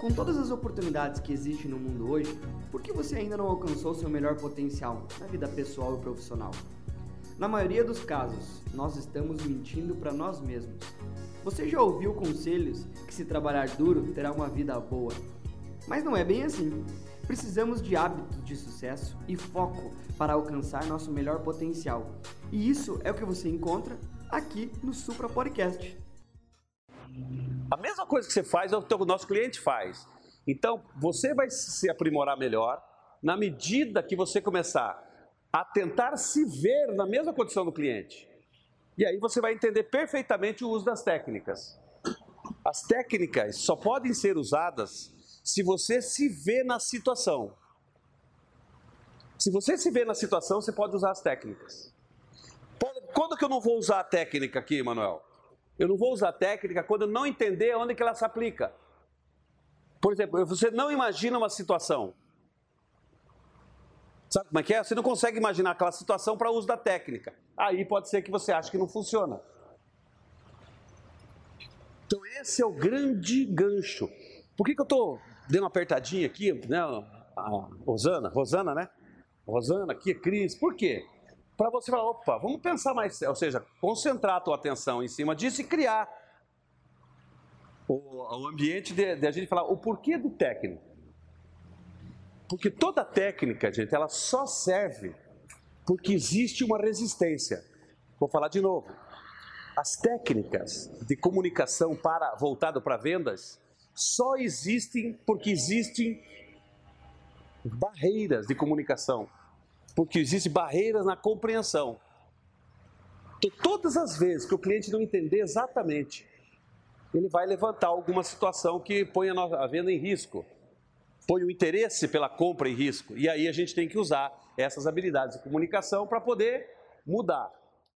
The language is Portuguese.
Com todas as oportunidades que existem no mundo hoje, por que você ainda não alcançou seu melhor potencial na vida pessoal e profissional? Na maioria dos casos, nós estamos mentindo para nós mesmos. Você já ouviu conselhos que se trabalhar duro terá uma vida boa? Mas não é bem assim. Precisamos de hábitos de sucesso e foco para alcançar nosso melhor potencial. E isso é o que você encontra aqui no Supra Podcast. A mesma coisa que você faz é o que o nosso cliente faz. Então, você vai se aprimorar melhor na medida que você começar a tentar se ver na mesma condição do cliente. E aí você vai entender perfeitamente o uso das técnicas. As técnicas só podem ser usadas se você se vê na situação. Se você se vê na situação, você pode usar as técnicas. Quando que eu não vou usar a técnica aqui, Manuel? Eu não vou usar técnica quando eu não entender onde que ela se aplica. Por exemplo, você não imagina uma situação. Sabe como é que é? Você não consegue imaginar aquela situação para uso da técnica. Aí pode ser que você ache que não funciona. Então esse é o grande gancho. Por que, que eu estou dando uma apertadinha aqui, né? A Rosana, Rosana, né? Rosana aqui, Cris. Por quê? Para você falar, opa, vamos pensar mais, ou seja, concentrar a tua atenção em cima disso e criar o, o ambiente de, de, a gente falar o porquê do técnico. Porque toda técnica, gente, ela só serve porque existe uma resistência. Vou falar de novo. As técnicas de comunicação para voltado para vendas só existem porque existem barreiras de comunicação porque existem barreiras na compreensão. Então, todas as vezes que o cliente não entender exatamente, ele vai levantar alguma situação que põe a venda em risco, põe o interesse pela compra em risco. E aí a gente tem que usar essas habilidades de comunicação para poder mudar.